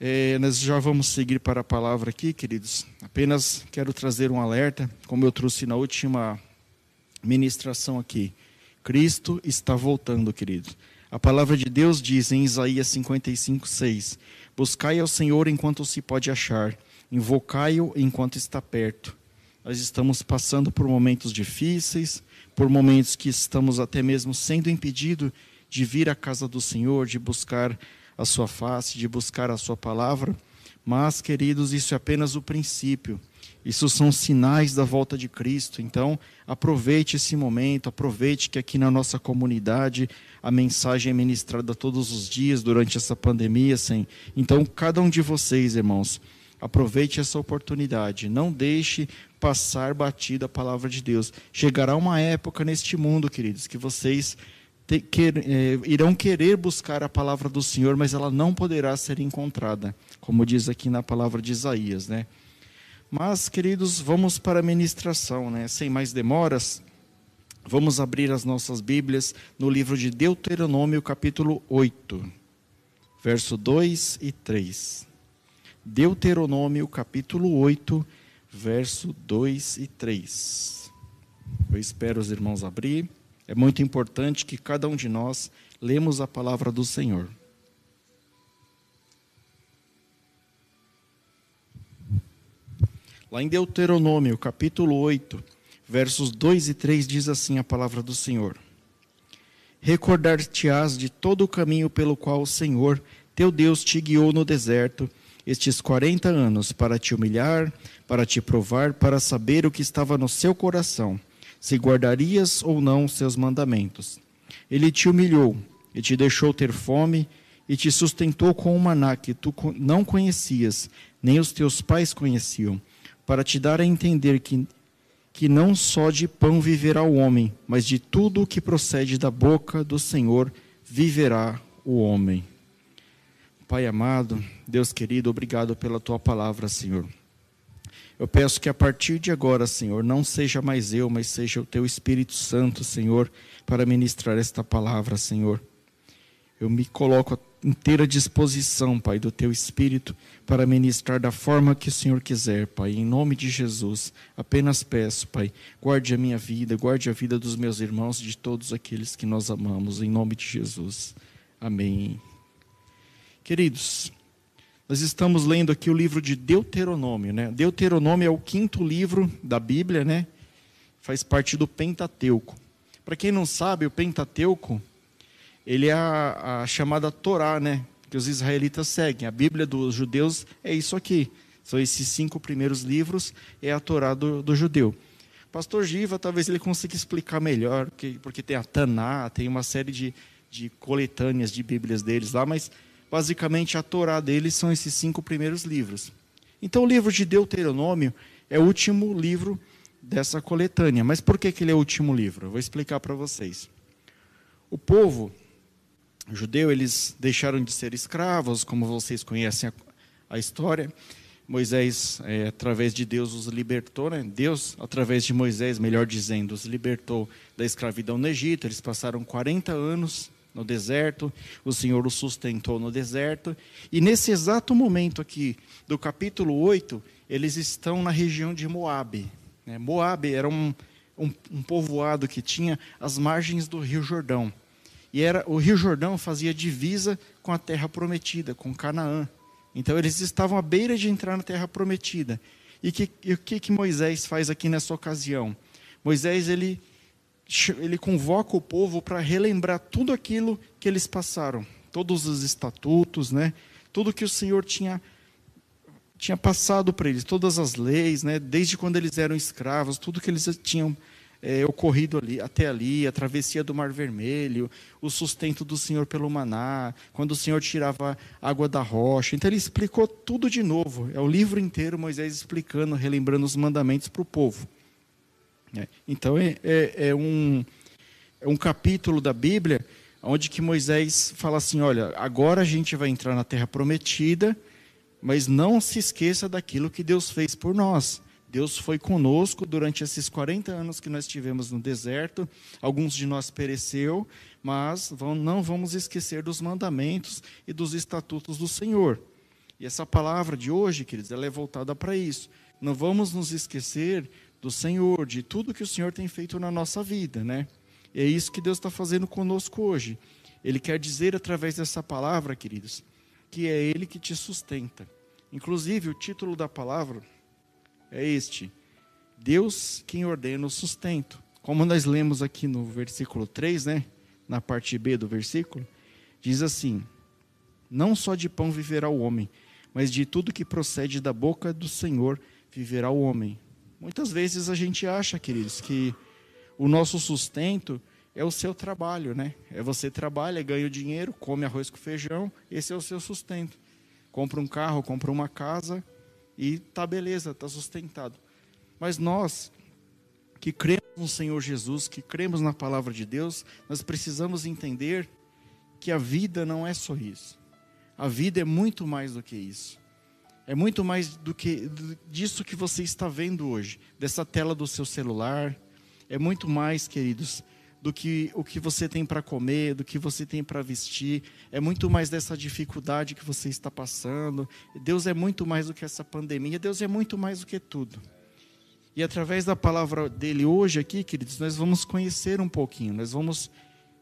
É, nós já vamos seguir para a palavra aqui, queridos. Apenas quero trazer um alerta, como eu trouxe na última ministração aqui. Cristo está voltando, queridos. A palavra de Deus diz em Isaías 55, 6: Buscai ao Senhor enquanto se pode achar, invocai-o enquanto está perto. Nós estamos passando por momentos difíceis, por momentos que estamos até mesmo sendo impedidos de vir à casa do Senhor, de buscar a sua face, de buscar a sua palavra. Mas, queridos, isso é apenas o princípio. Isso são sinais da volta de Cristo. Então, aproveite esse momento, aproveite que aqui na nossa comunidade a mensagem é ministrada todos os dias durante essa pandemia. Assim. Então, cada um de vocês, irmãos, aproveite essa oportunidade. Não deixe passar batida a palavra de Deus. Chegará uma época neste mundo, queridos, que vocês te, quer, eh, irão querer buscar a palavra do Senhor, mas ela não poderá ser encontrada, como diz aqui na palavra de Isaías, né? Mas, queridos, vamos para a ministração, né? Sem mais demoras, vamos abrir as nossas Bíblias no livro de Deuteronômio, capítulo 8, verso 2 e 3. Deuteronômio, capítulo 8, verso 2 e 3. Eu espero os irmãos abrir. É muito importante que cada um de nós lemos a palavra do Senhor. Lá em Deuteronômio, capítulo 8, versos 2 e 3, diz assim a palavra do Senhor: Recordar-te-ás de todo o caminho pelo qual o Senhor, teu Deus, te guiou no deserto estes quarenta anos, para te humilhar, para te provar, para saber o que estava no seu coração, se guardarias ou não seus mandamentos. Ele te humilhou e te deixou ter fome e te sustentou com um maná que tu não conhecias, nem os teus pais conheciam para te dar a entender que, que não só de pão viverá o homem, mas de tudo o que procede da boca do Senhor viverá o homem. Pai amado, Deus querido, obrigado pela tua palavra, Senhor. Eu peço que a partir de agora, Senhor, não seja mais eu, mas seja o teu Espírito Santo, Senhor, para ministrar esta palavra, Senhor. Eu me coloco inteira disposição, Pai, do teu Espírito para ministrar da forma que o Senhor quiser, Pai. Em nome de Jesus, apenas peço, Pai, guarde a minha vida, guarde a vida dos meus irmãos e de todos aqueles que nós amamos, em nome de Jesus. Amém. Queridos, nós estamos lendo aqui o livro de Deuteronômio, né? Deuteronômio é o quinto livro da Bíblia, né? Faz parte do Pentateuco. Para quem não sabe, o Pentateuco ele é a, a chamada Torá, né? Que os israelitas seguem. A Bíblia dos judeus é isso aqui. São esses cinco primeiros livros, é a Torá do, do judeu. Pastor Giva, talvez ele consiga explicar melhor, porque, porque tem a Taná, tem uma série de, de coletâneas de Bíblias deles lá, mas basicamente a Torá deles são esses cinco primeiros livros. Então o livro de Deuteronômio é o último livro dessa coletânea. Mas por que, que ele é o último livro? Eu vou explicar para vocês. O povo judeu, eles deixaram de ser escravos, como vocês conhecem a, a história. Moisés, é, através de Deus, os libertou, né? Deus, através de Moisés, melhor dizendo, os libertou da escravidão no Egito. Eles passaram 40 anos no deserto, o Senhor os sustentou no deserto. E nesse exato momento aqui, do capítulo 8, eles estão na região de Moabe. Né? Moabe era um, um, um povoado que tinha as margens do rio Jordão. E era o Rio Jordão fazia divisa com a terra prometida, com Canaã. Então eles estavam à beira de entrar na terra prometida. E, que, e o que, que Moisés faz aqui nessa ocasião? Moisés ele, ele convoca o povo para relembrar tudo aquilo que eles passaram, todos os estatutos, né? Tudo que o Senhor tinha tinha passado para eles, todas as leis, né? Desde quando eles eram escravos, tudo que eles tinham é, ocorrido ali, até ali, a travessia do Mar Vermelho, o sustento do Senhor pelo maná, quando o Senhor tirava água da rocha. Então ele explicou tudo de novo. É o livro inteiro Moisés explicando, relembrando os mandamentos para o povo. É, então é, é, é, um, é um capítulo da Bíblia onde que Moisés fala assim, olha, agora a gente vai entrar na terra prometida, mas não se esqueça daquilo que Deus fez por nós. Deus foi conosco durante esses 40 anos que nós tivemos no deserto. Alguns de nós pereceu, mas não vamos esquecer dos mandamentos e dos estatutos do Senhor. E essa palavra de hoje, queridos, ela é voltada para isso. Não vamos nos esquecer do Senhor, de tudo que o Senhor tem feito na nossa vida, né? E é isso que Deus está fazendo conosco hoje. Ele quer dizer através dessa palavra, queridos, que é Ele que te sustenta. Inclusive, o título da palavra é este: Deus quem ordena o sustento. Como nós lemos aqui no versículo 3, né? Na parte B do versículo, diz assim: Não só de pão viverá o homem, mas de tudo que procede da boca do Senhor viverá o homem. Muitas vezes a gente acha, queridos, que o nosso sustento é o seu trabalho, né? É você trabalha, ganha o dinheiro, come arroz com feijão, esse é o seu sustento. Compra um carro, compra uma casa e tá beleza, tá sustentado. Mas nós que cremos no Senhor Jesus, que cremos na palavra de Deus, nós precisamos entender que a vida não é só isso. A vida é muito mais do que isso. É muito mais do que disso que você está vendo hoje, dessa tela do seu celular. É muito mais, queridos, do que o que você tem para comer, do que você tem para vestir. É muito mais dessa dificuldade que você está passando. Deus é muito mais do que essa pandemia. Deus é muito mais do que tudo. E através da palavra dele hoje aqui, queridos, nós vamos conhecer um pouquinho. Nós vamos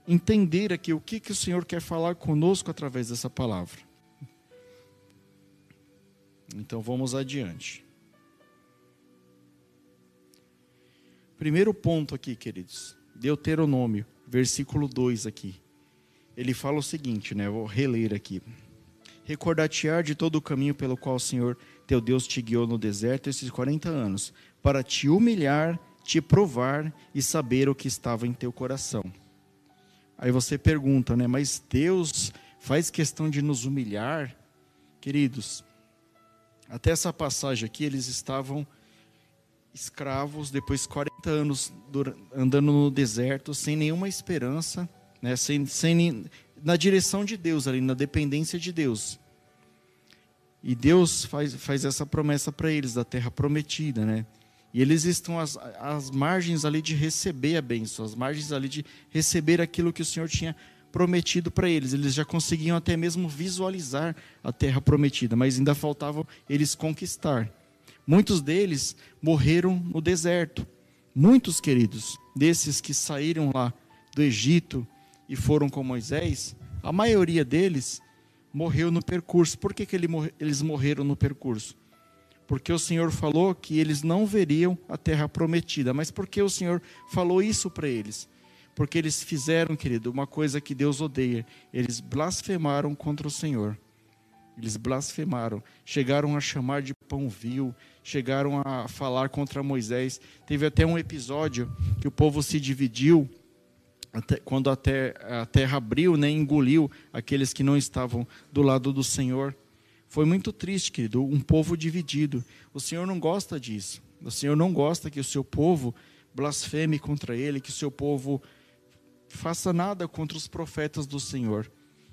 entender aqui o que, que o Senhor quer falar conosco através dessa palavra. Então vamos adiante. Primeiro ponto aqui, queridos. Deuteronômio, versículo 2 aqui. Ele fala o seguinte, né? Vou reler aqui. Recordar-te-á de todo o caminho pelo qual o Senhor teu Deus te guiou no deserto esses 40 anos, para te humilhar, te provar e saber o que estava em teu coração Aí você pergunta, né? Mas Deus faz questão de nos humilhar? Queridos, até essa passagem aqui, eles estavam escravos, depois de 40 anos andando no deserto, sem nenhuma esperança, né? sem, sem, na direção de Deus, ali, na dependência de Deus. E Deus faz, faz essa promessa para eles, da terra prometida, né? E eles estão às, às margens ali de receber a bênção, às margens ali de receber aquilo que o Senhor tinha prometido para eles. Eles já conseguiam até mesmo visualizar a terra prometida, mas ainda faltavam eles conquistar. Muitos deles morreram no deserto. Muitos, queridos, desses que saíram lá do Egito e foram com Moisés, a maioria deles morreu no percurso. Por que, que eles morreram no percurso? porque o Senhor falou que eles não veriam a terra prometida. Mas por que o Senhor falou isso para eles? Porque eles fizeram, querido, uma coisa que Deus odeia. Eles blasfemaram contra o Senhor. Eles blasfemaram, chegaram a chamar de pão vil, chegaram a falar contra Moisés. Teve até um episódio que o povo se dividiu até, quando a, a terra abriu, né, engoliu aqueles que não estavam do lado do Senhor. Foi muito triste, querido, um povo dividido. O Senhor não gosta disso. O Senhor não gosta que o seu povo blasfeme contra ele, que o seu povo faça nada contra os profetas do Senhor.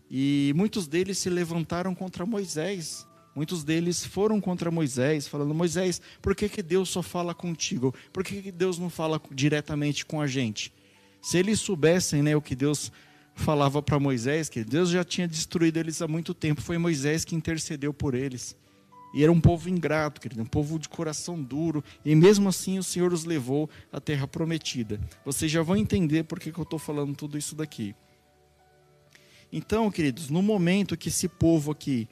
E muitos deles se levantaram contra Moisés. Muitos deles foram contra Moisés, falando: Moisés, por que, que Deus só fala contigo? Por que, que Deus não fala diretamente com a gente? Se eles soubessem né, o que Deus falava para Moisés que Deus já tinha destruído eles há muito tempo. Foi Moisés que intercedeu por eles. E era um povo ingrato, querido, um povo de coração duro. E mesmo assim o Senhor os levou à terra prometida. Vocês já vão entender por que, que eu estou falando tudo isso daqui. Então, queridos, no momento que esse povo aqui,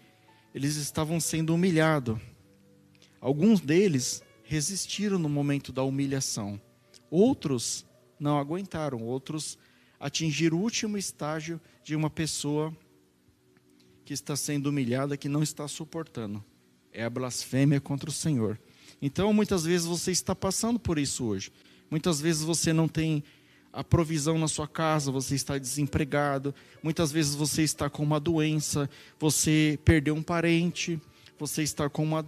eles estavam sendo humilhados, alguns deles resistiram no momento da humilhação. Outros não aguentaram, outros atingir o último estágio de uma pessoa que está sendo humilhada, que não está suportando. É a blasfêmia contra o Senhor. Então, muitas vezes você está passando por isso hoje. Muitas vezes você não tem a provisão na sua casa, você está desempregado. Muitas vezes você está com uma doença, você perdeu um parente, você está com, uma,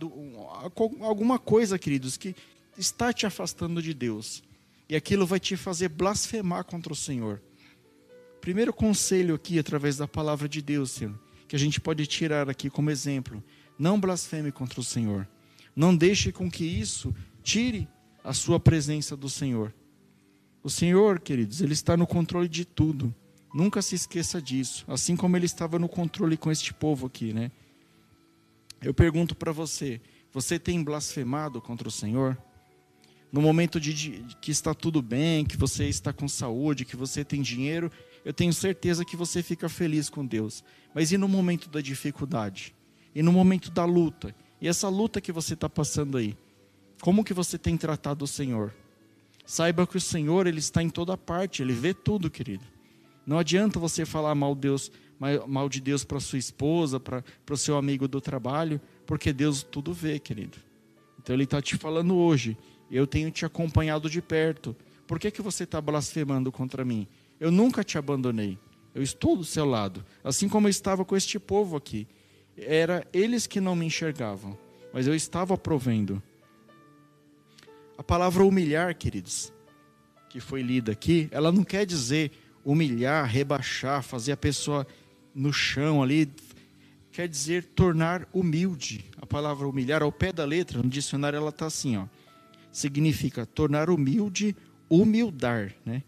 com alguma coisa, queridos, que está te afastando de Deus. E aquilo vai te fazer blasfemar contra o Senhor. Primeiro conselho aqui, através da palavra de Deus, Senhor, que a gente pode tirar aqui como exemplo: não blasfeme contra o Senhor. Não deixe com que isso tire a sua presença do Senhor. O Senhor, queridos, Ele está no controle de tudo. Nunca se esqueça disso. Assim como Ele estava no controle com este povo aqui, né? Eu pergunto para você: você tem blasfemado contra o Senhor? No momento de, de, que está tudo bem, que você está com saúde, que você tem dinheiro, eu tenho certeza que você fica feliz com Deus. Mas e no momento da dificuldade? E no momento da luta? E essa luta que você está passando aí? Como que você tem tratado o Senhor? Saiba que o Senhor ele está em toda parte, ele vê tudo, querido. Não adianta você falar mal, Deus, mal de Deus para sua esposa, para o seu amigo do trabalho, porque Deus tudo vê, querido. Então Ele está te falando hoje, eu tenho te acompanhado de perto. Por que, que você está blasfemando contra mim? Eu nunca te abandonei. Eu estou do seu lado, assim como eu estava com este povo aqui. Era eles que não me enxergavam, mas eu estava provendo. A palavra humilhar, queridos, que foi lida aqui, ela não quer dizer humilhar, rebaixar, fazer a pessoa no chão ali, quer dizer tornar humilde. A palavra humilhar, ao pé da letra, no dicionário ela está assim, ó. Significa tornar humilde, humildar, né?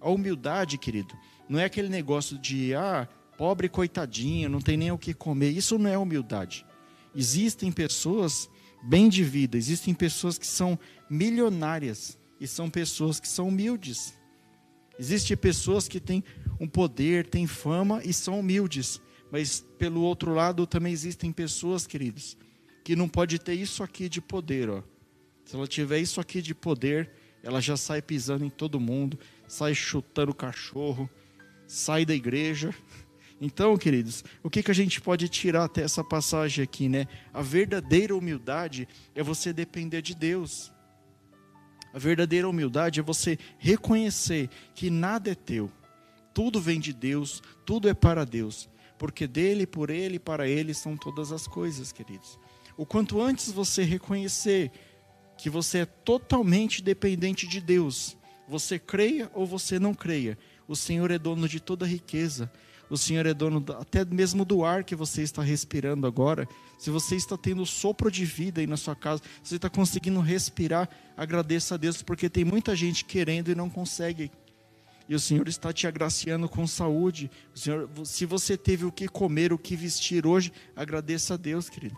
A humildade, querido, não é aquele negócio de, ah, pobre coitadinho, não tem nem o que comer. Isso não é humildade. Existem pessoas bem de vida, existem pessoas que são milionárias e são pessoas que são humildes. Existem pessoas que têm um poder, têm fama e são humildes. Mas pelo outro lado também existem pessoas, queridos, que não pode ter isso aqui de poder, ó. Se ela tiver isso aqui de poder, ela já sai pisando em todo mundo, sai chutando o cachorro, sai da igreja. Então, queridos, o que, que a gente pode tirar até essa passagem aqui, né? A verdadeira humildade é você depender de Deus. A verdadeira humildade é você reconhecer que nada é teu, tudo vem de Deus, tudo é para Deus, porque dele, por ele para ele são todas as coisas, queridos. O quanto antes você reconhecer que você é totalmente dependente de Deus, você creia ou você não creia, o Senhor é dono de toda riqueza, o Senhor é dono até mesmo do ar que você está respirando agora. Se você está tendo sopro de vida aí na sua casa, se você está conseguindo respirar, agradeça a Deus, porque tem muita gente querendo e não consegue. E o Senhor está te agraciando com saúde. O Senhor, se você teve o que comer, o que vestir hoje, agradeça a Deus, querido.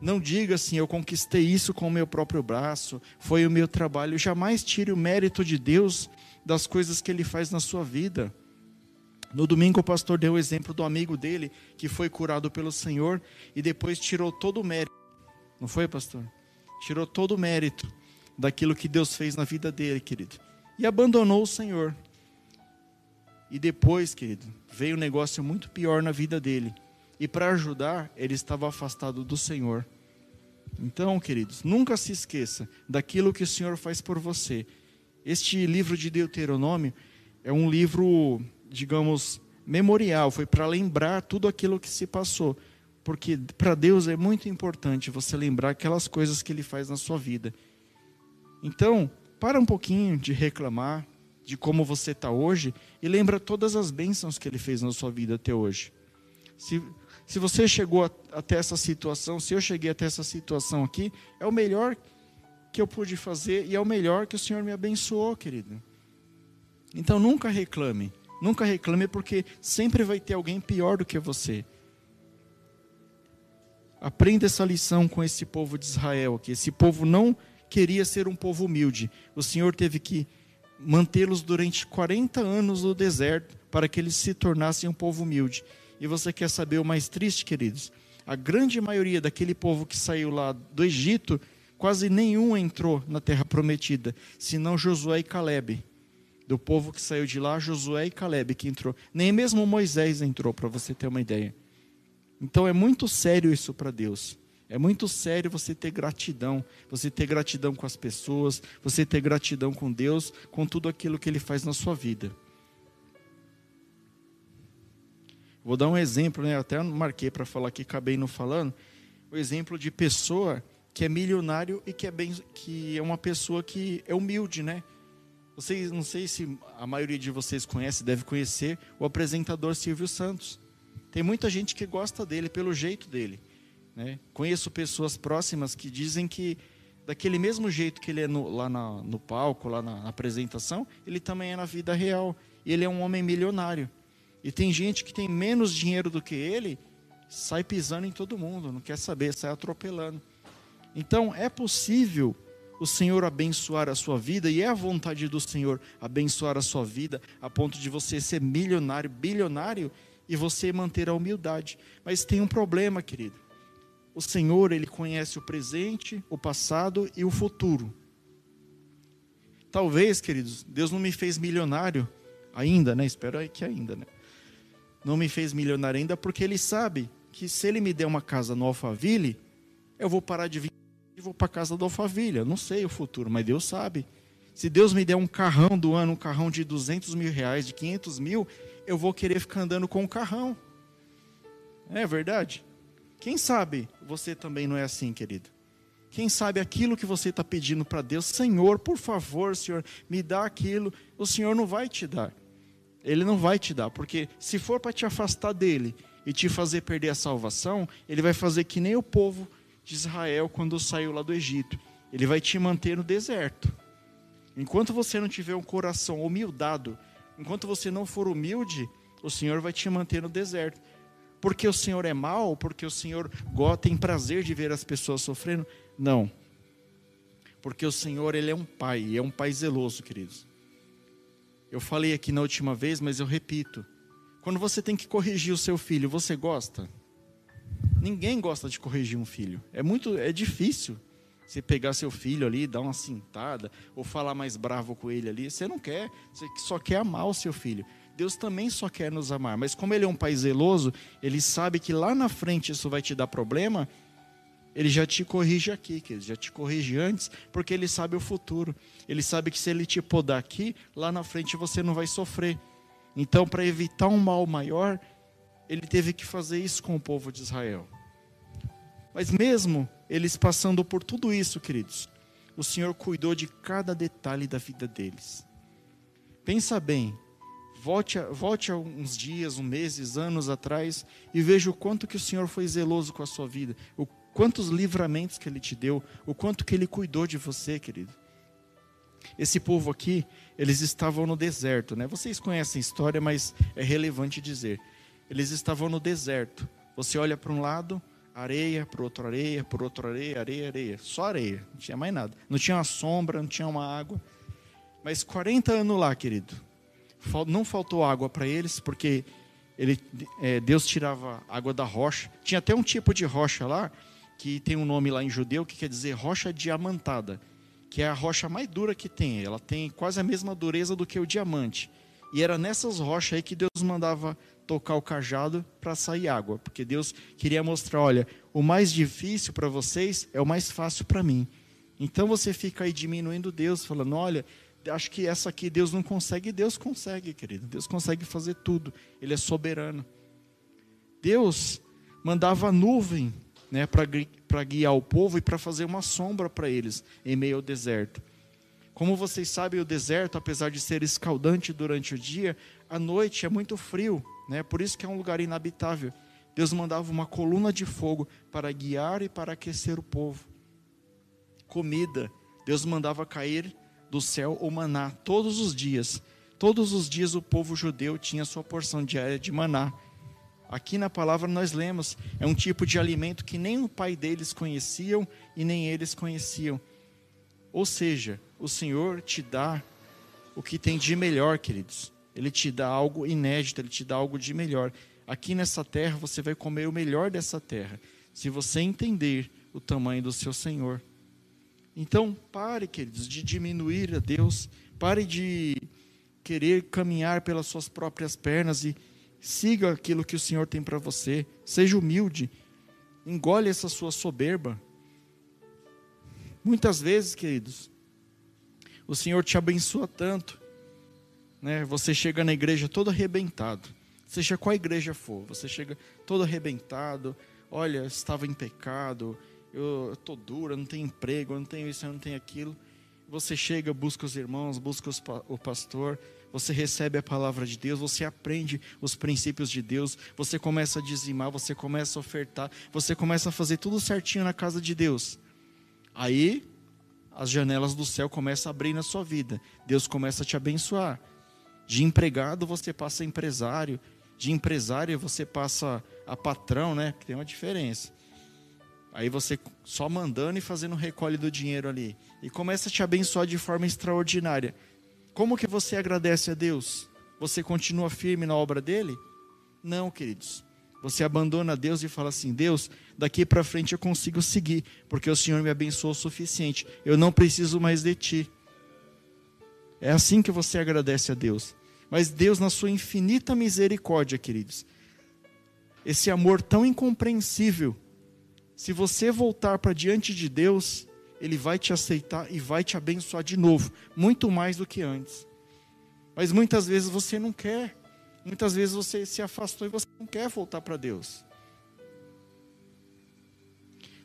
Não diga assim, eu conquistei isso com o meu próprio braço, foi o meu trabalho. Jamais tire o mérito de Deus das coisas que Ele faz na sua vida. No domingo, o pastor deu o exemplo do amigo dele que foi curado pelo Senhor e depois tirou todo o mérito. Não foi, pastor? Tirou todo o mérito daquilo que Deus fez na vida dele, querido. E abandonou o Senhor. E depois, querido, veio um negócio muito pior na vida dele. E para ajudar, ele estava afastado do Senhor. Então, queridos, nunca se esqueça daquilo que o Senhor faz por você. Este livro de Deuteronômio é um livro digamos, memorial, foi para lembrar tudo aquilo que se passou. Porque para Deus é muito importante você lembrar aquelas coisas que Ele faz na sua vida. Então, para um pouquinho de reclamar de como você está hoje e lembra todas as bênçãos que Ele fez na sua vida até hoje. Se, se você chegou a, até essa situação, se eu cheguei até essa situação aqui, é o melhor que eu pude fazer e é o melhor que o Senhor me abençoou, querido. Então nunca reclame. Nunca reclame, porque sempre vai ter alguém pior do que você. Aprenda essa lição com esse povo de Israel aqui. Esse povo não queria ser um povo humilde. O Senhor teve que mantê-los durante 40 anos no deserto para que eles se tornassem um povo humilde. E você quer saber o mais triste, queridos? A grande maioria daquele povo que saiu lá do Egito, quase nenhum entrou na terra prometida, senão Josué e Caleb do povo que saiu de lá, Josué e Caleb que entrou. Nem mesmo Moisés entrou, para você ter uma ideia. Então é muito sério isso para Deus. É muito sério você ter gratidão, você ter gratidão com as pessoas, você ter gratidão com Deus, com tudo aquilo que Ele faz na sua vida. Vou dar um exemplo, né? até marquei para falar que acabei não falando. O exemplo de pessoa que é milionário e que é bem, que é uma pessoa que é humilde, né? Vocês, não sei se a maioria de vocês conhece, deve conhecer o apresentador Silvio Santos. Tem muita gente que gosta dele pelo jeito dele. Né? Conheço pessoas próximas que dizem que daquele mesmo jeito que ele é no, lá na, no palco, lá na, na apresentação, ele também é na vida real. Ele é um homem milionário. E tem gente que tem menos dinheiro do que ele sai pisando em todo mundo, não quer saber, sai atropelando. Então, é possível o Senhor abençoar a sua vida, e é a vontade do Senhor abençoar a sua vida, a ponto de você ser milionário, bilionário, e você manter a humildade. Mas tem um problema, querido. O Senhor, Ele conhece o presente, o passado e o futuro. Talvez, queridos, Deus não me fez milionário ainda, né? Espero que ainda, né? Não me fez milionário ainda porque Ele sabe que se Ele me der uma casa no Alphaville, eu vou parar de vir e vou para a casa do Alphaville. Eu não sei o futuro, mas Deus sabe. Se Deus me der um carrão do ano, um carrão de 200 mil reais, de 500 mil, eu vou querer ficar andando com o carrão. É verdade? Quem sabe você também não é assim, querido? Quem sabe aquilo que você está pedindo para Deus, Senhor, por favor, Senhor, me dá aquilo, o Senhor não vai te dar. Ele não vai te dar, porque se for para te afastar dele e te fazer perder a salvação, ele vai fazer que nem o povo de Israel quando saiu lá do Egito. Ele vai te manter no deserto. Enquanto você não tiver um coração humildado Enquanto você não for humilde, o Senhor vai te manter no deserto. Porque o Senhor é mau? Porque o Senhor tem prazer de ver as pessoas sofrendo? Não. Porque o Senhor, Ele é um pai, é um pai zeloso, queridos. Eu falei aqui na última vez, mas eu repito. Quando você tem que corrigir o seu filho, você gosta? Ninguém gosta de corrigir um filho. É muito, é difícil. Você pegar seu filho ali, dar uma cintada, ou falar mais bravo com ele ali, você não quer, você só quer amar o seu filho. Deus também só quer nos amar, mas como ele é um pai zeloso, ele sabe que lá na frente isso vai te dar problema, ele já te corrige aqui, ele já te corrige antes, porque ele sabe o futuro. Ele sabe que se ele te podar aqui, lá na frente você não vai sofrer. Então, para evitar um mal maior, ele teve que fazer isso com o povo de Israel. Mas mesmo eles passando por tudo isso, queridos, o Senhor cuidou de cada detalhe da vida deles. Pensa bem, volte, a, volte a uns dias, uns meses, anos atrás e veja o quanto que o Senhor foi zeloso com a sua vida, o quantos livramentos que Ele te deu, o quanto que Ele cuidou de você, querido. Esse povo aqui, eles estavam no deserto, né? Vocês conhecem a história, mas é relevante dizer. Eles estavam no deserto. Você olha para um lado, areia, por outro areia, por outro areia, areia, areia. Só areia, não tinha mais nada. Não tinha uma sombra, não tinha uma água. Mas 40 anos lá, querido, não faltou água para eles, porque ele, é, Deus tirava água da rocha. Tinha até um tipo de rocha lá, que tem um nome lá em judeu, que quer dizer rocha diamantada, que é a rocha mais dura que tem. Ela tem quase a mesma dureza do que o diamante. E era nessas rochas aí que Deus mandava tocar o cajado para sair água, porque Deus queria mostrar, olha, o mais difícil para vocês é o mais fácil para mim. Então você fica aí diminuindo Deus, falando, olha, acho que essa aqui Deus não consegue, Deus consegue, querido. Deus consegue fazer tudo. Ele é soberano. Deus mandava nuvem, né, para guiar o povo e para fazer uma sombra para eles em meio ao deserto. Como vocês sabem, o deserto, apesar de ser escaldante durante o dia, à noite é muito frio, né? Por isso que é um lugar inabitável. Deus mandava uma coluna de fogo para guiar e para aquecer o povo. Comida, Deus mandava cair do céu o maná todos os dias. Todos os dias o povo judeu tinha sua porção diária de maná. Aqui na palavra nós lemos, é um tipo de alimento que nem o pai deles conheciam e nem eles conheciam. Ou seja, o Senhor te dá o que tem de melhor, queridos. Ele te dá algo inédito, ele te dá algo de melhor. Aqui nessa terra você vai comer o melhor dessa terra, se você entender o tamanho do seu Senhor. Então, pare, queridos, de diminuir a Deus, pare de querer caminhar pelas suas próprias pernas e siga aquilo que o Senhor tem para você. Seja humilde, engole essa sua soberba. Muitas vezes, queridos, o Senhor te abençoa tanto, né? Você chega na igreja todo arrebentado. Seja qual igreja for, você chega todo arrebentado. Olha, estava em pecado, eu estou dura, não tenho emprego, eu não tenho isso, eu não tenho aquilo. Você chega, busca os irmãos, busca os, o pastor, você recebe a palavra de Deus, você aprende os princípios de Deus, você começa a dizimar, você começa a ofertar, você começa a fazer tudo certinho na casa de Deus. Aí as janelas do céu começam a abrir na sua vida. Deus começa a te abençoar. De empregado você passa a empresário, de empresário você passa a patrão, né? Que tem uma diferença. Aí você só mandando e fazendo recolhe do dinheiro ali. E começa a te abençoar de forma extraordinária. Como que você agradece a Deus? Você continua firme na obra dele? Não, queridos. Você abandona Deus e fala assim: Deus, daqui para frente eu consigo seguir, porque o Senhor me abençoou o suficiente. Eu não preciso mais de ti. É assim que você agradece a Deus. Mas Deus, na sua infinita misericórdia, queridos, esse amor tão incompreensível, se você voltar para diante de Deus, Ele vai te aceitar e vai te abençoar de novo, muito mais do que antes. Mas muitas vezes você não quer, muitas vezes você se afastou e você não quer voltar para Deus.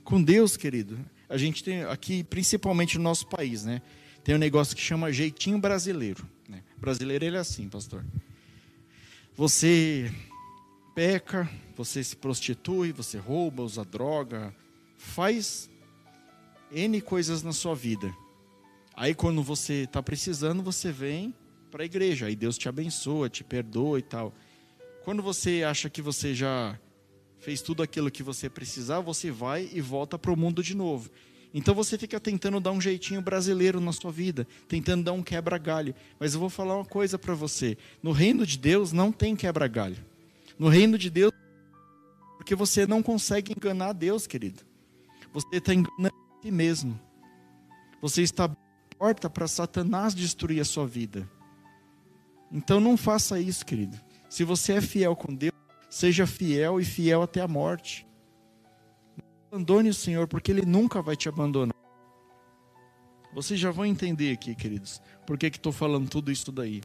Com Deus, querido, a gente tem aqui, principalmente no nosso país, né? Tem um negócio que chama jeitinho brasileiro. Brasileiro ele é assim, pastor. Você peca, você se prostitui, você rouba, usa droga, faz N coisas na sua vida. Aí quando você está precisando, você vem para a igreja, aí Deus te abençoa, te perdoa e tal. Quando você acha que você já fez tudo aquilo que você precisava, você vai e volta para o mundo de novo. Então você fica tentando dar um jeitinho brasileiro na sua vida, tentando dar um quebra-galho. Mas eu vou falar uma coisa para você: no reino de Deus não tem quebra-galho. No reino de Deus, porque você não consegue enganar Deus, querido. Você está enganando a si mesmo. Você está porta para Satanás destruir a sua vida. Então não faça isso, querido. Se você é fiel com Deus, seja fiel e fiel até a morte abandone o Senhor, porque Ele nunca vai te abandonar. Vocês já vão entender aqui, queridos, por que estou falando tudo isso daí.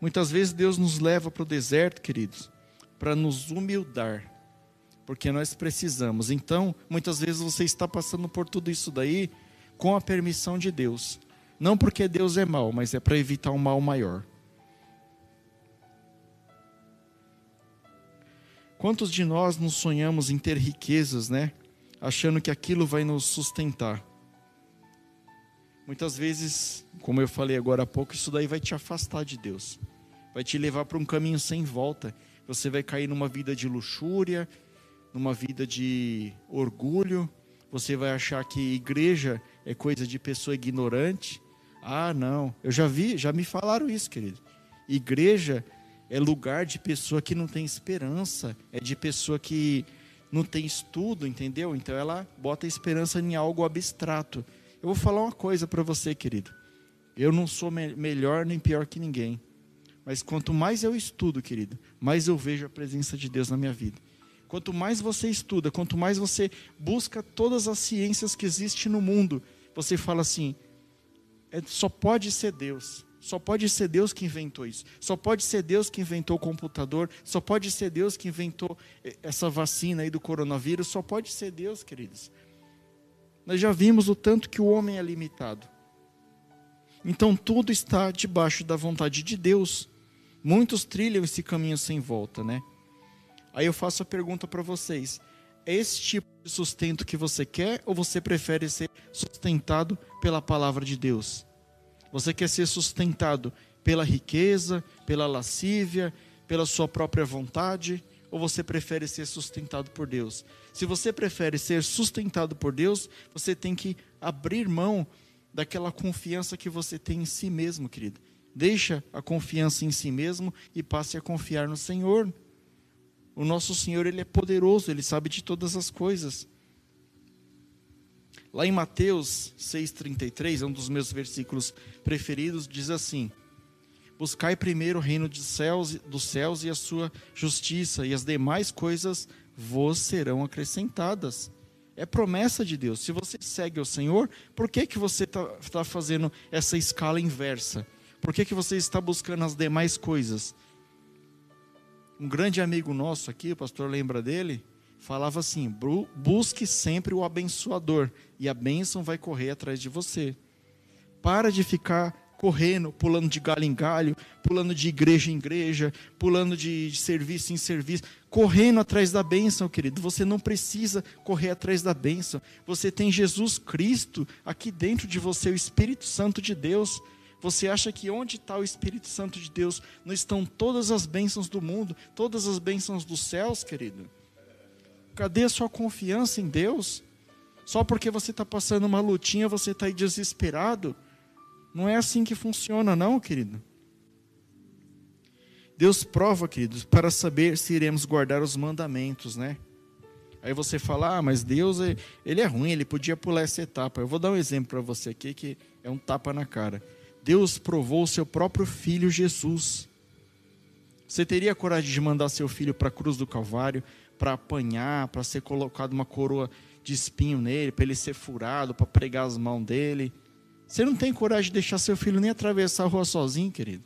Muitas vezes Deus nos leva para o deserto, queridos, para nos humildar, porque nós precisamos. Então, muitas vezes você está passando por tudo isso daí com a permissão de Deus. Não porque Deus é mau, mas é para evitar um mal maior. Quantos de nós nos sonhamos em ter riquezas, né? Achando que aquilo vai nos sustentar. Muitas vezes, como eu falei agora há pouco, isso daí vai te afastar de Deus. Vai te levar para um caminho sem volta. Você vai cair numa vida de luxúria, numa vida de orgulho. Você vai achar que igreja é coisa de pessoa ignorante. Ah, não. Eu já vi, já me falaram isso, querido. Igreja é lugar de pessoa que não tem esperança, é de pessoa que não tem estudo, entendeu? Então ela bota esperança em algo abstrato. Eu vou falar uma coisa para você, querido. Eu não sou me melhor nem pior que ninguém. Mas quanto mais eu estudo, querido, mais eu vejo a presença de Deus na minha vida. Quanto mais você estuda, quanto mais você busca todas as ciências que existem no mundo, você fala assim: é, só pode ser Deus. Só pode ser Deus que inventou isso. Só pode ser Deus que inventou o computador. Só pode ser Deus que inventou eh, essa vacina aí do coronavírus. Só pode ser Deus, queridos. Nós já vimos o tanto que o homem é limitado. Então tudo está debaixo da vontade de Deus. Muitos trilham esse caminho sem volta, né? Aí eu faço a pergunta para vocês: é esse tipo de sustento que você quer ou você prefere ser sustentado pela palavra de Deus? Você quer ser sustentado pela riqueza, pela lascívia, pela sua própria vontade? Ou você prefere ser sustentado por Deus? Se você prefere ser sustentado por Deus, você tem que abrir mão daquela confiança que você tem em si mesmo, querido. Deixa a confiança em si mesmo e passe a confiar no Senhor. O nosso Senhor, ele é poderoso, ele sabe de todas as coisas. Lá em Mateus 6,33, é um dos meus versículos preferidos, diz assim: Buscai primeiro o reino dos céus, dos céus e a sua justiça, e as demais coisas vos serão acrescentadas. É promessa de Deus. Se você segue o Senhor, por que, que você está tá fazendo essa escala inversa? Por que, que você está buscando as demais coisas? Um grande amigo nosso aqui, o pastor lembra dele, falava assim: busque sempre o abençoador e a bênção vai correr atrás de você. Para de ficar correndo, pulando de galho em galho, pulando de igreja em igreja, pulando de, de serviço em serviço, correndo atrás da bênção, querido. Você não precisa correr atrás da bênção. Você tem Jesus Cristo aqui dentro de você, o Espírito Santo de Deus. Você acha que onde está o Espírito Santo de Deus não estão todas as bênçãos do mundo, todas as bênçãos dos céus, querido? Cadê a sua confiança em Deus? Só porque você está passando uma lutinha, você está aí desesperado? Não é assim que funciona, não, querido. Deus prova, queridos, para saber se iremos guardar os mandamentos, né? Aí você fala, ah, mas Deus, ele é ruim, ele podia pular essa etapa. Eu vou dar um exemplo para você aqui que é um tapa na cara. Deus provou o seu próprio filho Jesus. Você teria coragem de mandar seu filho para a cruz do Calvário, para apanhar, para ser colocado uma coroa de espinho nele, para ele ser furado, para pregar as mãos dele? Você não tem coragem de deixar seu filho nem atravessar a rua sozinho, querido.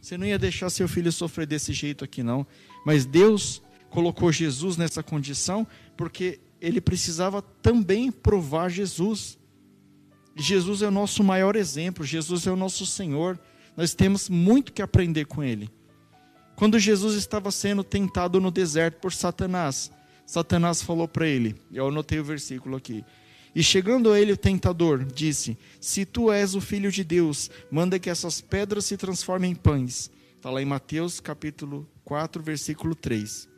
Você não ia deixar seu filho sofrer desse jeito aqui, não. Mas Deus colocou Jesus nessa condição porque ele precisava também provar Jesus. Jesus é o nosso maior exemplo, Jesus é o nosso Senhor. Nós temos muito que aprender com ele. Quando Jesus estava sendo tentado no deserto por Satanás, Satanás falou para ele, eu anotei o versículo aqui. E chegando a ele o tentador, disse: Se tu és o filho de Deus, manda que essas pedras se transformem em pães. Está lá em Mateus capítulo 4, versículo 3.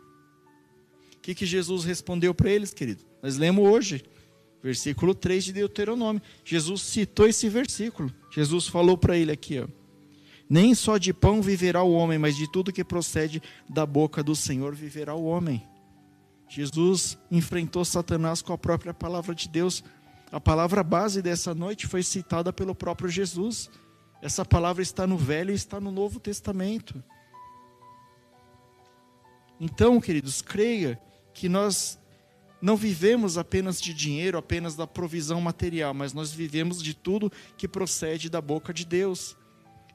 O que, que Jesus respondeu para eles, querido? Nós lemos hoje. Versículo 3 de Deuteronômio. Jesus citou esse versículo. Jesus falou para ele aqui, ó. Nem só de pão viverá o homem, mas de tudo que procede da boca do Senhor viverá o homem. Jesus enfrentou Satanás com a própria palavra de Deus. A palavra base dessa noite foi citada pelo próprio Jesus. Essa palavra está no Velho e está no Novo Testamento. Então, queridos, creia que nós não vivemos apenas de dinheiro, apenas da provisão material, mas nós vivemos de tudo que procede da boca de Deus.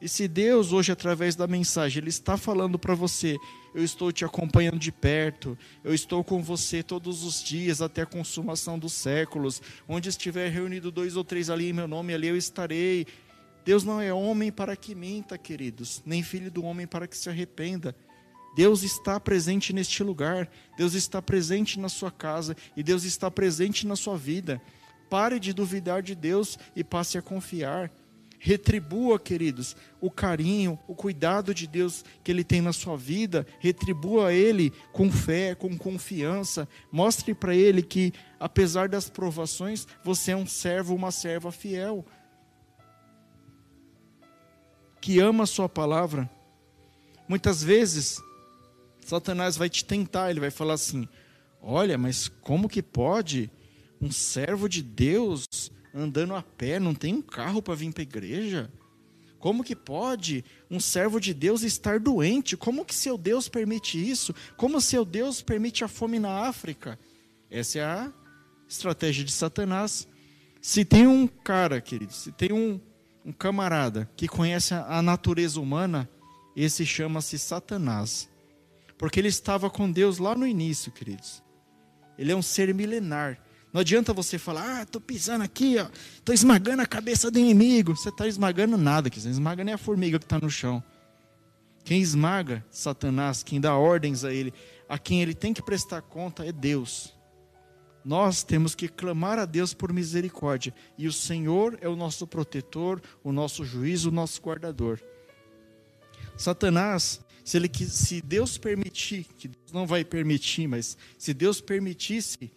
E se Deus hoje através da mensagem ele está falando para você, eu estou te acompanhando de perto, eu estou com você todos os dias até a consumação dos séculos, onde estiver reunido dois ou três ali em meu nome, ali eu estarei. Deus não é homem para que minta, queridos, nem filho do homem para que se arrependa. Deus está presente neste lugar, Deus está presente na sua casa e Deus está presente na sua vida. Pare de duvidar de Deus e passe a confiar. Retribua, queridos, o carinho, o cuidado de Deus que Ele tem na sua vida. Retribua Ele com fé, com confiança. Mostre para Ele que, apesar das provações, você é um servo, uma serva fiel. Que ama a Sua palavra. Muitas vezes, Satanás vai te tentar, ele vai falar assim: Olha, mas como que pode um servo de Deus andando a pé, não tem um carro para vir para a igreja? Como que pode um servo de Deus estar doente? Como que seu Deus permite isso? Como seu Deus permite a fome na África? Essa é a estratégia de Satanás. Se tem um cara, querido, se tem um, um camarada que conhece a natureza humana, esse chama-se Satanás. Porque ele estava com Deus lá no início, queridos. Ele é um ser milenar. Não adianta você falar, ah, estou pisando aqui, estou esmagando a cabeça do inimigo. Você está esmagando nada, que você esmaga nem a formiga que está no chão. Quem esmaga Satanás, quem dá ordens a ele, a quem ele tem que prestar conta é Deus. Nós temos que clamar a Deus por misericórdia. E o Senhor é o nosso protetor, o nosso juiz, o nosso guardador. Satanás, se, ele, se Deus permitir, que Deus não vai permitir, mas se Deus permitisse,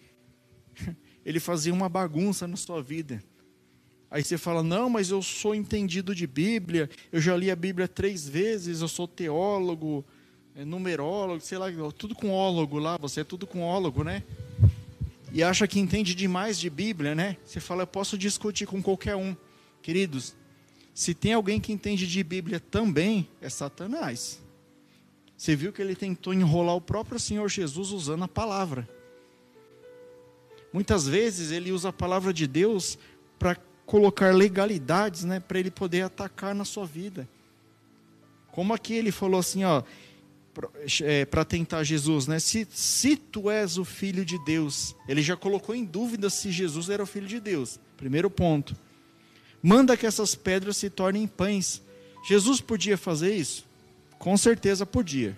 ele fazia uma bagunça na sua vida. Aí você fala: Não, mas eu sou entendido de Bíblia, eu já li a Bíblia três vezes, eu sou teólogo, é, numerólogo, sei lá, tudo com ólogo lá, você é tudo com ólogo, né? E acha que entende demais de Bíblia, né? Você fala: Eu posso discutir com qualquer um. Queridos, se tem alguém que entende de Bíblia também, é Satanás. Você viu que ele tentou enrolar o próprio Senhor Jesus usando a palavra. Muitas vezes ele usa a palavra de Deus para colocar legalidades, né, para ele poder atacar na sua vida. Como aqui ele falou assim, ó, para é, tentar Jesus, né? Se, se tu és o filho de Deus, ele já colocou em dúvida se Jesus era o filho de Deus. Primeiro ponto. Manda que essas pedras se tornem pães. Jesus podia fazer isso? Com certeza podia.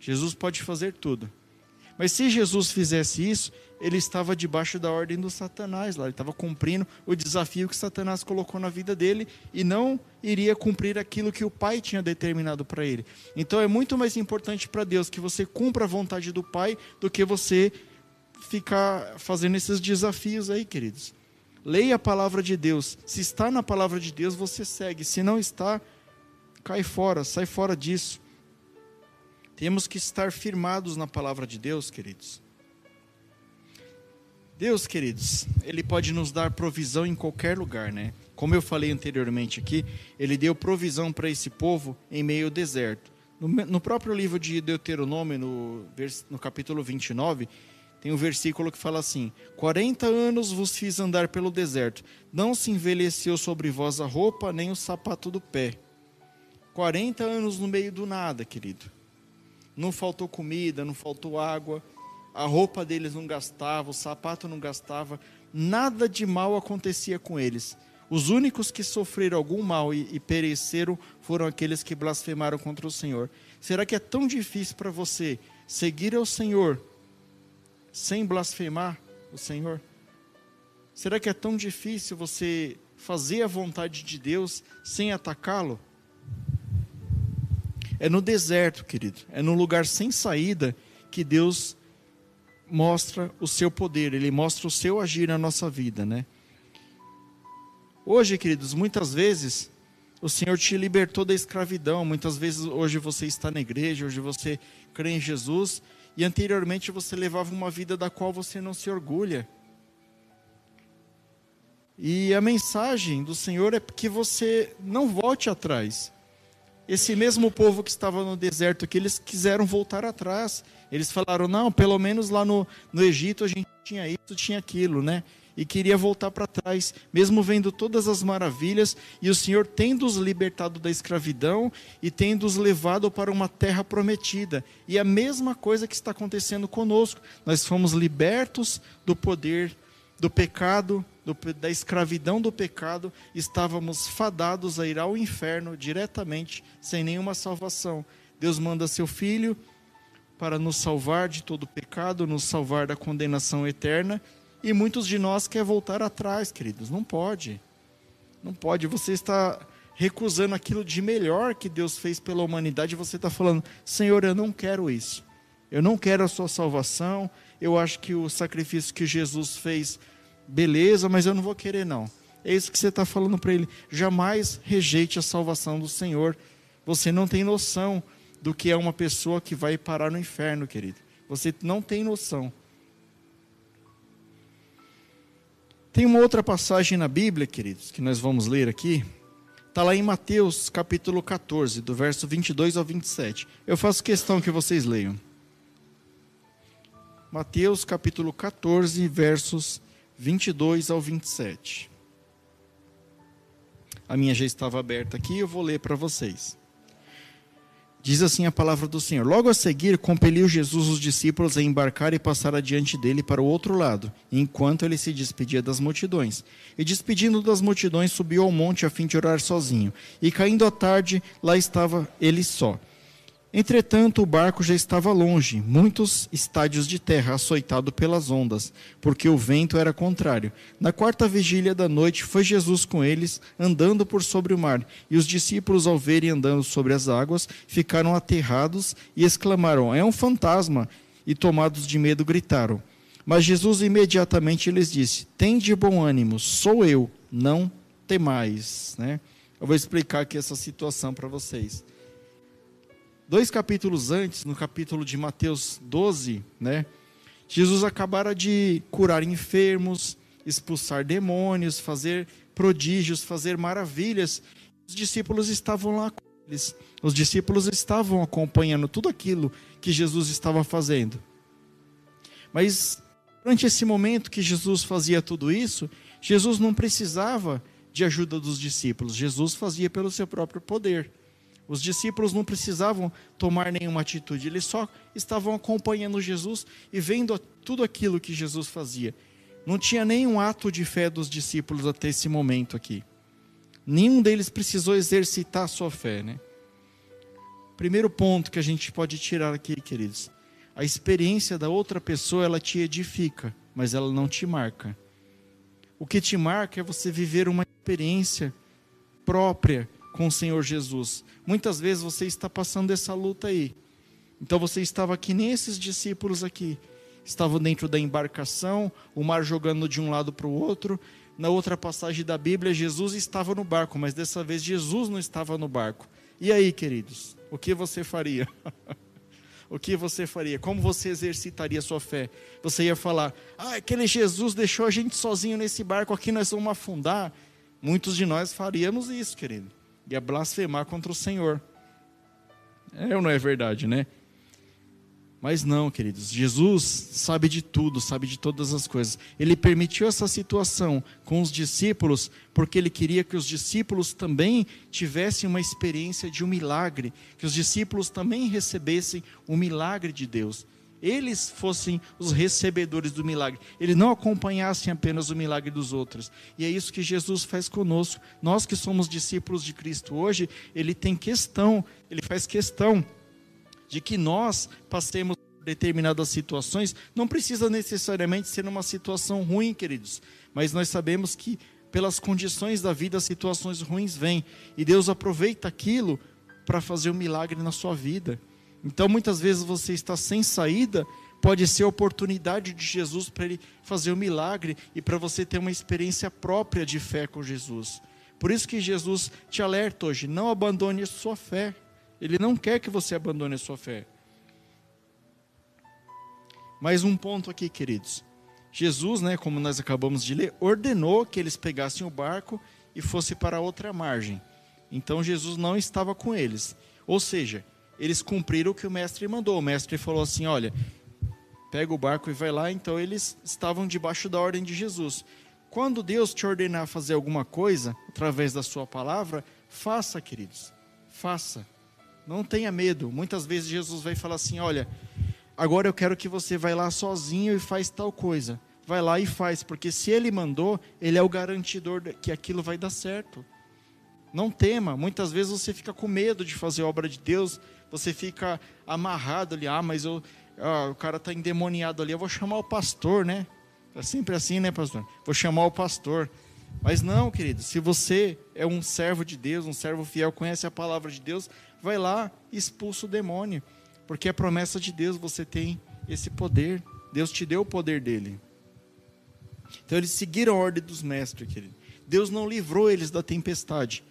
Jesus pode fazer tudo. Mas se Jesus fizesse isso, ele estava debaixo da ordem do Satanás lá, ele estava cumprindo o desafio que Satanás colocou na vida dele e não iria cumprir aquilo que o Pai tinha determinado para ele. Então é muito mais importante para Deus que você cumpra a vontade do Pai do que você ficar fazendo esses desafios aí, queridos. Leia a palavra de Deus. Se está na palavra de Deus, você segue. Se não está, cai fora, sai fora disso. Temos que estar firmados na palavra de Deus, queridos. Deus, queridos, Ele pode nos dar provisão em qualquer lugar, né? Como eu falei anteriormente aqui, Ele deu provisão para esse povo em meio ao deserto. No, no, próprio livro de Deuteronômio, no, no capítulo 29, tem um versículo que fala assim: 40 anos vos fiz andar pelo deserto, não se envelheceu sobre vós a roupa, nem o sapato do pé. 40 anos no meio do nada, querido. Não faltou comida, não faltou água, a roupa deles não gastava, o sapato não gastava, nada de mal acontecia com eles. Os únicos que sofreram algum mal e, e pereceram foram aqueles que blasfemaram contra o Senhor. Será que é tão difícil para você seguir ao Senhor sem blasfemar o Senhor? Será que é tão difícil você fazer a vontade de Deus sem atacá-lo? É no deserto, querido, é no lugar sem saída que Deus mostra o seu poder, ele mostra o seu agir na nossa vida, né? Hoje, queridos, muitas vezes o Senhor te libertou da escravidão, muitas vezes hoje você está na igreja, hoje você crê em Jesus, e anteriormente você levava uma vida da qual você não se orgulha. E a mensagem do Senhor é que você não volte atrás. Esse mesmo povo que estava no deserto, que eles quiseram voltar atrás. Eles falaram: não, pelo menos lá no, no Egito a gente tinha isso, tinha aquilo, né? E queria voltar para trás, mesmo vendo todas as maravilhas, e o Senhor tendo-os libertado da escravidão e tendo-os levado para uma terra prometida. E a mesma coisa que está acontecendo conosco. Nós fomos libertos do poder do pecado, do, da escravidão do pecado, estávamos fadados a ir ao inferno diretamente, sem nenhuma salvação. Deus manda seu filho para nos salvar de todo pecado, nos salvar da condenação eterna. E muitos de nós querem voltar atrás, queridos. Não pode. Não pode. Você está recusando aquilo de melhor que Deus fez pela humanidade. Você está falando, Senhor, eu não quero isso. Eu não quero a sua salvação. Eu acho que o sacrifício que Jesus fez, beleza, mas eu não vou querer, não. É isso que você está falando para ele. Jamais rejeite a salvação do Senhor. Você não tem noção do que é uma pessoa que vai parar no inferno, querido. Você não tem noção. Tem uma outra passagem na Bíblia, queridos, que nós vamos ler aqui. Está lá em Mateus capítulo 14, do verso 22 ao 27. Eu faço questão que vocês leiam. Mateus capítulo 14, versos 22 ao 27. A minha já estava aberta aqui, eu vou ler para vocês. Diz assim a palavra do Senhor: Logo a seguir, compeliu Jesus os discípulos a embarcar e passar adiante dele para o outro lado, enquanto ele se despedia das multidões. E despedindo das multidões, subiu ao monte a fim de orar sozinho. E caindo a tarde, lá estava ele só. Entretanto, o barco já estava longe, muitos estádios de terra, açoitado pelas ondas, porque o vento era contrário. Na quarta vigília da noite, foi Jesus com eles, andando por sobre o mar. E os discípulos, ao verem andando sobre as águas, ficaram aterrados e exclamaram: É um fantasma! E tomados de medo, gritaram. Mas Jesus imediatamente lhes disse: Tende bom ânimo, sou eu, não temais. Né? Eu vou explicar aqui essa situação para vocês. Dois capítulos antes, no capítulo de Mateus 12, né? Jesus acabara de curar enfermos, expulsar demônios, fazer prodígios, fazer maravilhas. Os discípulos estavam lá com eles. Os discípulos estavam acompanhando tudo aquilo que Jesus estava fazendo. Mas durante esse momento que Jesus fazia tudo isso, Jesus não precisava de ajuda dos discípulos. Jesus fazia pelo seu próprio poder. Os discípulos não precisavam tomar nenhuma atitude, eles só estavam acompanhando Jesus e vendo tudo aquilo que Jesus fazia. Não tinha nenhum ato de fé dos discípulos até esse momento aqui. Nenhum deles precisou exercitar a sua fé, né? Primeiro ponto que a gente pode tirar aqui, queridos. A experiência da outra pessoa, ela te edifica, mas ela não te marca. O que te marca é você viver uma experiência própria com o Senhor Jesus. Muitas vezes você está passando essa luta aí. Então você estava aqui nem esses discípulos aqui. Estavam dentro da embarcação, o mar jogando de um lado para o outro. Na outra passagem da Bíblia, Jesus estava no barco, mas dessa vez Jesus não estava no barco. E aí, queridos, o que você faria? o que você faria? Como você exercitaria sua fé? Você ia falar: Ah, aquele Jesus deixou a gente sozinho nesse barco aqui, nós vamos afundar. Muitos de nós faríamos isso, querido. Ia blasfemar contra o Senhor. É ou não é verdade, né? Mas não, queridos, Jesus sabe de tudo, sabe de todas as coisas. Ele permitiu essa situação com os discípulos porque ele queria que os discípulos também tivessem uma experiência de um milagre, que os discípulos também recebessem o milagre de Deus. Eles fossem os recebedores do milagre, eles não acompanhassem apenas o milagre dos outros. E é isso que Jesus faz conosco. Nós que somos discípulos de Cristo hoje, ele tem questão, ele faz questão de que nós passemos por determinadas situações, não precisa necessariamente ser uma situação ruim, queridos, mas nós sabemos que pelas condições da vida, situações ruins vêm, e Deus aproveita aquilo para fazer um milagre na sua vida. Então, muitas vezes você está sem saída, pode ser a oportunidade de Jesus para ele fazer um milagre e para você ter uma experiência própria de fé com Jesus. Por isso que Jesus te alerta hoje: não abandone a sua fé. Ele não quer que você abandone a sua fé. Mais um ponto aqui, queridos. Jesus, né, como nós acabamos de ler, ordenou que eles pegassem o barco e fossem para outra margem. Então Jesus não estava com eles. Ou seja, eles cumpriram o que o mestre mandou. O mestre falou assim: olha, pega o barco e vai lá. Então eles estavam debaixo da ordem de Jesus. Quando Deus te ordenar fazer alguma coisa através da sua palavra, faça, queridos. Faça. Não tenha medo. Muitas vezes Jesus vai falar assim: olha, agora eu quero que você vá lá sozinho e faz tal coisa. Vai lá e faz, porque se ele mandou, ele é o garantidor que aquilo vai dar certo. Não tema. Muitas vezes você fica com medo de fazer a obra de Deus, você fica amarrado ali. Ah, mas eu, ah, o cara está endemoniado ali, eu vou chamar o pastor, né? É sempre assim, né, pastor? Vou chamar o pastor. Mas não, querido, se você é um servo de Deus, um servo fiel, conhece a palavra de Deus, vai lá e expulsa o demônio. Porque é promessa de Deus, você tem esse poder. Deus te deu o poder dele. Então eles seguiram a ordem dos mestres, querido. Deus não livrou eles da tempestade.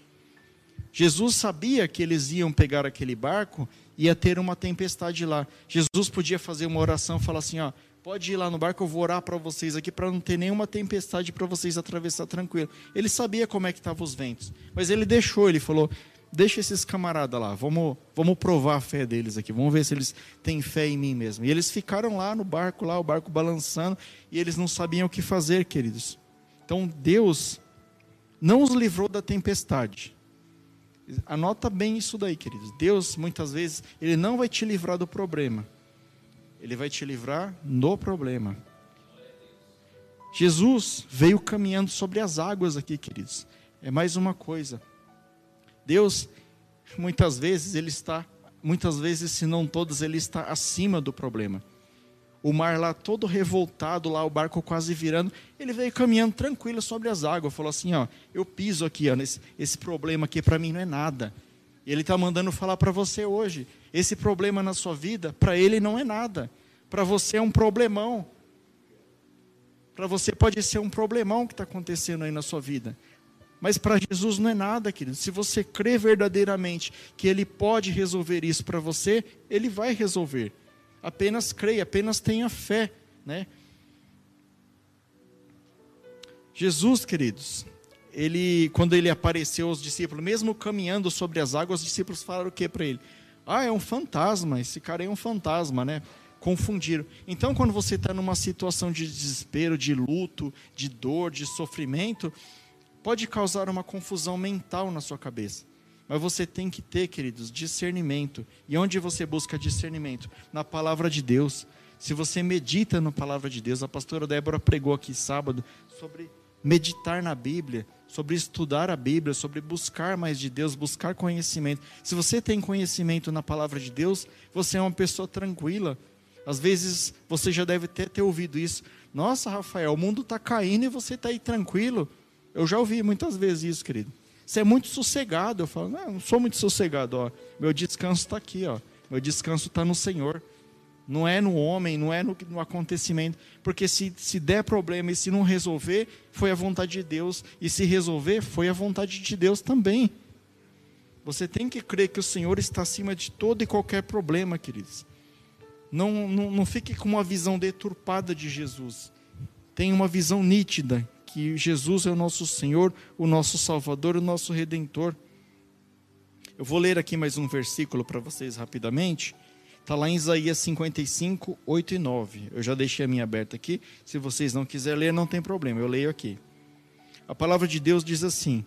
Jesus sabia que eles iam pegar aquele barco e ia ter uma tempestade lá. Jesus podia fazer uma oração, falar assim, ó, pode ir lá no barco, eu vou orar para vocês aqui para não ter nenhuma tempestade para vocês atravessar tranquilo. Ele sabia como é que estavam os ventos, mas ele deixou, ele falou: deixa esses camaradas lá, vamos, vamos provar a fé deles aqui, vamos ver se eles têm fé em mim mesmo. E eles ficaram lá no barco, lá, o barco balançando, e eles não sabiam o que fazer, queridos. Então Deus não os livrou da tempestade. Anota bem isso daí, queridos. Deus, muitas vezes, Ele não vai te livrar do problema, Ele vai te livrar no problema. Jesus veio caminhando sobre as águas aqui, queridos. É mais uma coisa. Deus, muitas vezes, ele está, muitas vezes, se não todas, ele está acima do problema. O mar lá todo revoltado, lá o barco quase virando, ele veio caminhando tranquilo sobre as águas, falou assim, ó, eu piso aqui, ó, nesse, esse problema aqui para mim não é nada. E ele está mandando falar para você hoje, esse problema na sua vida, para ele não é nada. Para você é um problemão. Para você pode ser um problemão que está acontecendo aí na sua vida. Mas para Jesus não é nada, querido. Se você crê verdadeiramente que Ele pode resolver isso para você, Ele vai resolver. Apenas creia, apenas tenha fé, né? Jesus, queridos, ele, quando ele apareceu aos discípulos, mesmo caminhando sobre as águas, os discípulos falaram o que para ele? Ah, é um fantasma, esse cara é um fantasma, né? Confundiram. Então, quando você está numa situação de desespero, de luto, de dor, de sofrimento, pode causar uma confusão mental na sua cabeça. Mas você tem que ter, queridos, discernimento. E onde você busca discernimento? Na palavra de Deus. Se você medita na palavra de Deus, a pastora Débora pregou aqui sábado sobre meditar na Bíblia, sobre estudar a Bíblia, sobre buscar mais de Deus, buscar conhecimento. Se você tem conhecimento na palavra de Deus, você é uma pessoa tranquila. Às vezes você já deve ter, ter ouvido isso. Nossa, Rafael, o mundo está caindo e você está aí tranquilo. Eu já ouvi muitas vezes isso, querido. Você é muito sossegado. Eu falo, não, não sou muito sossegado. Ó. Meu descanso está aqui. Ó. Meu descanso está no Senhor. Não é no homem, não é no, no, acontecimento. Porque se, se der problema e se não resolver, foi a vontade de Deus. E se resolver, foi a vontade de Deus também. Você tem que crer que o Senhor está acima de todo e qualquer problema, queridos. Não, não, não fique com uma visão deturpada de Jesus. Tenha uma visão nítida, que Jesus é o nosso Senhor, o nosso Salvador, o nosso Redentor. Eu vou ler aqui mais um versículo para vocês rapidamente. Está lá em Isaías 55, 8 e 9. Eu já deixei a minha aberta aqui. Se vocês não quiserem ler, não tem problema, eu leio aqui. A palavra de Deus diz assim: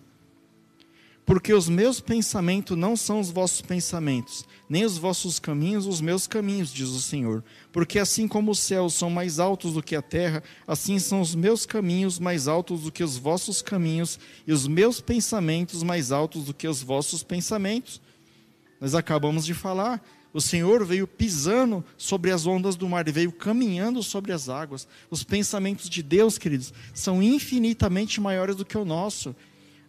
porque os meus pensamentos não são os vossos pensamentos, nem os vossos caminhos os meus caminhos, diz o Senhor. Porque assim como os céus são mais altos do que a terra, assim são os meus caminhos mais altos do que os vossos caminhos, e os meus pensamentos mais altos do que os vossos pensamentos. Nós acabamos de falar, o Senhor veio pisando sobre as ondas do mar, veio caminhando sobre as águas. Os pensamentos de Deus, queridos, são infinitamente maiores do que o nosso.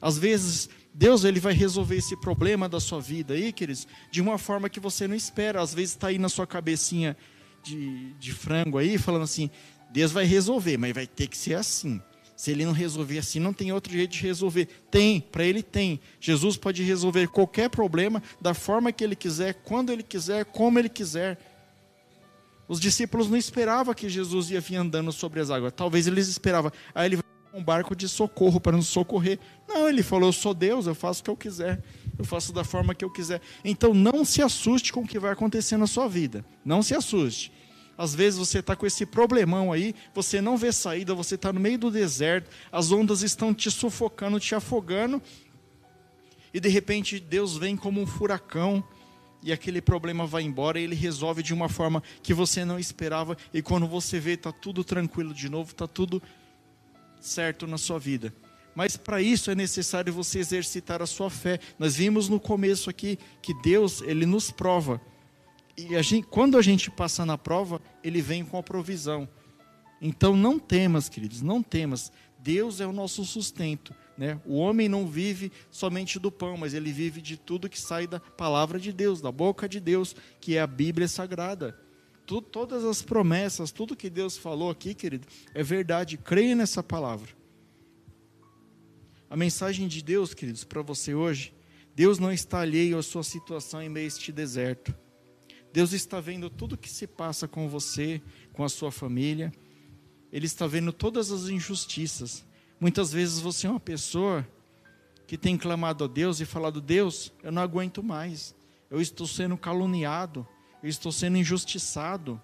Às vezes Deus ele vai resolver esse problema da sua vida aí, queridos, de uma forma que você não espera. Às vezes está aí na sua cabecinha de, de frango aí, falando assim: Deus vai resolver, mas vai ter que ser assim. Se ele não resolver assim, não tem outro jeito de resolver. Tem, para ele tem. Jesus pode resolver qualquer problema da forma que ele quiser, quando ele quiser, como ele quiser. Os discípulos não esperavam que Jesus ia vir andando sobre as águas. Talvez eles esperavam. Aí ele um barco de socorro para nos socorrer. Não, ele falou: Eu sou Deus, eu faço o que eu quiser, eu faço da forma que eu quiser. Então não se assuste com o que vai acontecer na sua vida. Não se assuste. Às vezes você está com esse problemão aí, você não vê saída, você está no meio do deserto, as ondas estão te sufocando, te afogando, e de repente Deus vem como um furacão e aquele problema vai embora e ele resolve de uma forma que você não esperava e quando você vê está tudo tranquilo de novo, está tudo certo na sua vida. Mas para isso é necessário você exercitar a sua fé. Nós vimos no começo aqui que Deus, ele nos prova. E a gente, quando a gente passa na prova, ele vem com a provisão. Então não temas, queridos, não temas. Deus é o nosso sustento. Né? O homem não vive somente do pão, mas ele vive de tudo que sai da palavra de Deus, da boca de Deus, que é a Bíblia Sagrada tudo, todas as promessas, tudo que Deus falou aqui, querido, é verdade. Creia nessa palavra. A mensagem de Deus, queridos, para você hoje, Deus não está alheio à sua situação em meio a este deserto. Deus está vendo tudo que se passa com você, com a sua família. Ele está vendo todas as injustiças. Muitas vezes você é uma pessoa que tem clamado a Deus e falado: Deus, eu não aguento mais. Eu estou sendo caluniado eu estou sendo injustiçado,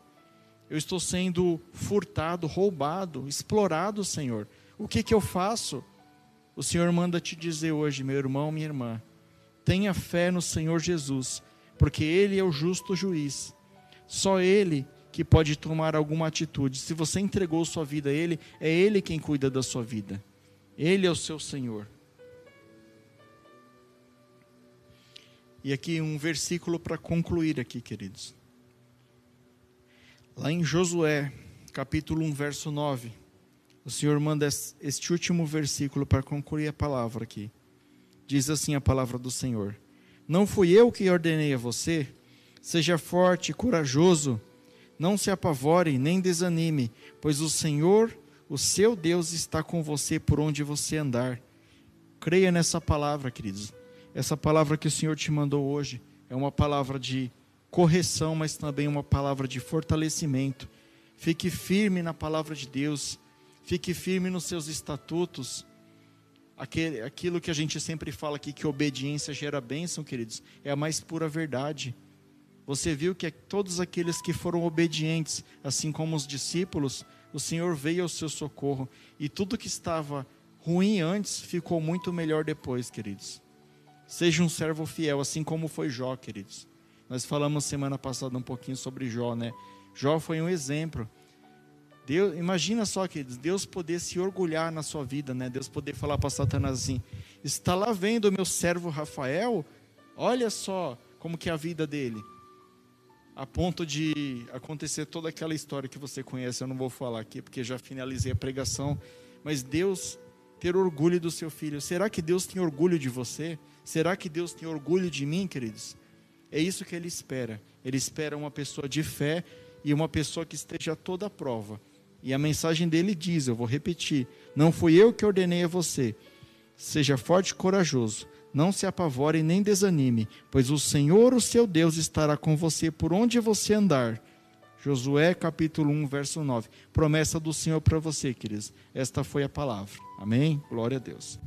eu estou sendo furtado, roubado, explorado, Senhor. O que, que eu faço? O Senhor manda te dizer hoje, meu irmão, minha irmã, tenha fé no Senhor Jesus, porque Ele é o justo juiz. Só Ele que pode tomar alguma atitude. Se você entregou sua vida a Ele, é Ele quem cuida da sua vida. Ele é o seu Senhor. E aqui um versículo para concluir aqui, queridos. Lá em Josué, capítulo 1, verso 9, o Senhor manda este último versículo para concluir a palavra aqui. Diz assim a palavra do Senhor: Não fui eu que ordenei a você? Seja forte e corajoso, não se apavore nem desanime, pois o Senhor, o seu Deus, está com você por onde você andar. Creia nessa palavra, queridos. Essa palavra que o Senhor te mandou hoje é uma palavra de correção, mas também uma palavra de fortalecimento. Fique firme na palavra de Deus, fique firme nos seus estatutos. Aquele, aquilo que a gente sempre fala aqui, que obediência gera bênção, queridos, é a mais pura verdade. Você viu que todos aqueles que foram obedientes, assim como os discípulos, o Senhor veio ao seu socorro. E tudo que estava ruim antes ficou muito melhor depois, queridos. Seja um servo fiel, assim como foi Jó, queridos. Nós falamos semana passada um pouquinho sobre Jó, né? Jó foi um exemplo. Deus, imagina só que Deus poder se orgulhar na sua vida, né? Deus poder falar para Satanás assim: está lá vendo o meu servo Rafael? Olha só como que é a vida dele. a ponto de acontecer toda aquela história que você conhece, eu não vou falar aqui porque já finalizei a pregação, mas Deus ter orgulho do seu filho. Será que Deus tem orgulho de você? Será que Deus tem orgulho de mim, queridos? É isso que ele espera. Ele espera uma pessoa de fé e uma pessoa que esteja toda à prova. E a mensagem dele diz, eu vou repetir: Não fui eu que ordenei a você. Seja forte e corajoso. Não se apavore nem desanime, pois o Senhor, o seu Deus, estará com você por onde você andar. Josué capítulo 1, verso 9. Promessa do Senhor para você, queridos. Esta foi a palavra. Amém? Glória a Deus.